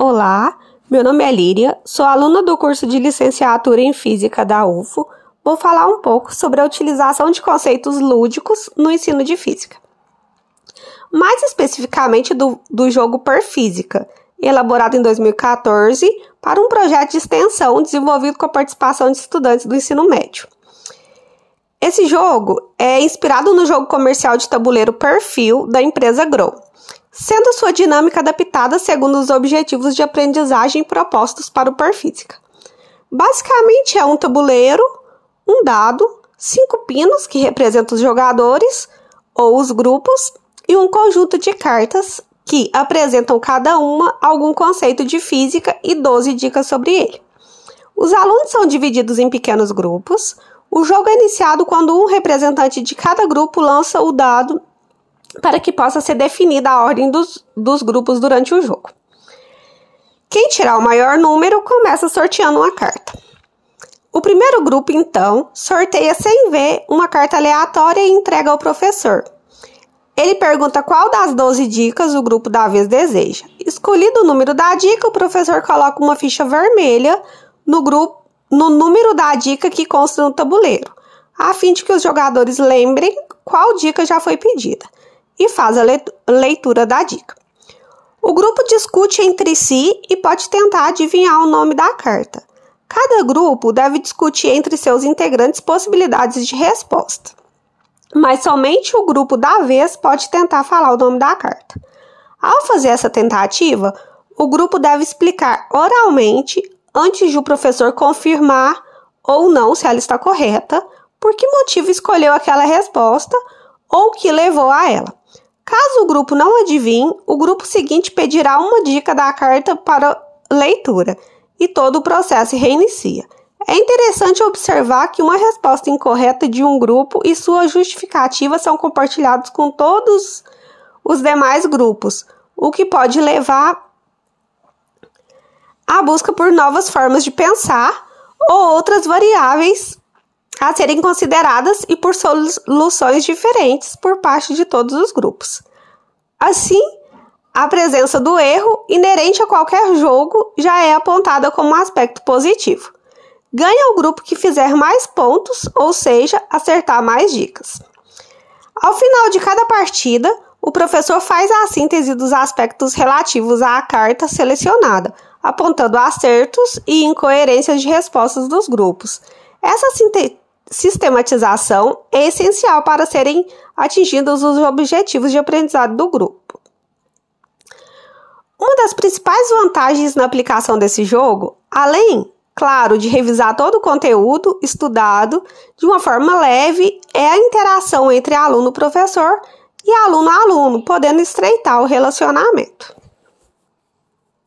Olá, meu nome é Líria, sou aluna do curso de licenciatura em Física da UFO. Vou falar um pouco sobre a utilização de conceitos lúdicos no ensino de física. Mais especificamente do, do jogo Per Física, elaborado em 2014 para um projeto de extensão desenvolvido com a participação de estudantes do ensino médio. Esse jogo é inspirado no jogo comercial de tabuleiro Perfil da empresa Grow sendo sua dinâmica adaptada segundo os objetivos de aprendizagem propostos para o Perfísica. Basicamente é um tabuleiro, um dado, cinco pinos que representam os jogadores ou os grupos e um conjunto de cartas que apresentam cada uma algum conceito de física e 12 dicas sobre ele. Os alunos são divididos em pequenos grupos. O jogo é iniciado quando um representante de cada grupo lança o dado para que possa ser definida a ordem dos, dos grupos durante o jogo. Quem tirar o maior número começa sorteando uma carta. O primeiro grupo, então, sorteia sem ver uma carta aleatória e entrega ao professor. Ele pergunta qual das 12 dicas o grupo da vez deseja. Escolhido o número da dica, o professor coloca uma ficha vermelha no grupo no número da dica que consta no tabuleiro, a fim de que os jogadores lembrem qual dica já foi pedida e faz a leitura da dica. O grupo discute entre si e pode tentar adivinhar o nome da carta. Cada grupo deve discutir entre seus integrantes possibilidades de resposta, mas somente o grupo da vez pode tentar falar o nome da carta. Ao fazer essa tentativa, o grupo deve explicar oralmente, antes de o professor confirmar ou não se ela está correta, por que motivo escolheu aquela resposta ou o que levou a ela. Caso o grupo não adivinhe, o grupo seguinte pedirá uma dica da carta para leitura e todo o processo reinicia. É interessante observar que uma resposta incorreta de um grupo e sua justificativa são compartilhados com todos os demais grupos, o que pode levar à busca por novas formas de pensar ou outras variáveis a serem consideradas e por soluções diferentes por parte de todos os grupos. Assim, a presença do erro inerente a qualquer jogo já é apontada como um aspecto positivo. Ganha o grupo que fizer mais pontos, ou seja, acertar mais dicas. Ao final de cada partida, o professor faz a síntese dos aspectos relativos à carta selecionada, apontando acertos e incoerências de respostas dos grupos. Essa sistematização é essencial para serem atingidos os objetivos de aprendizado do grupo. Uma das principais vantagens na aplicação desse jogo, além, claro, de revisar todo o conteúdo estudado de uma forma leve, é a interação entre aluno-professor e aluno-aluno, podendo estreitar o relacionamento.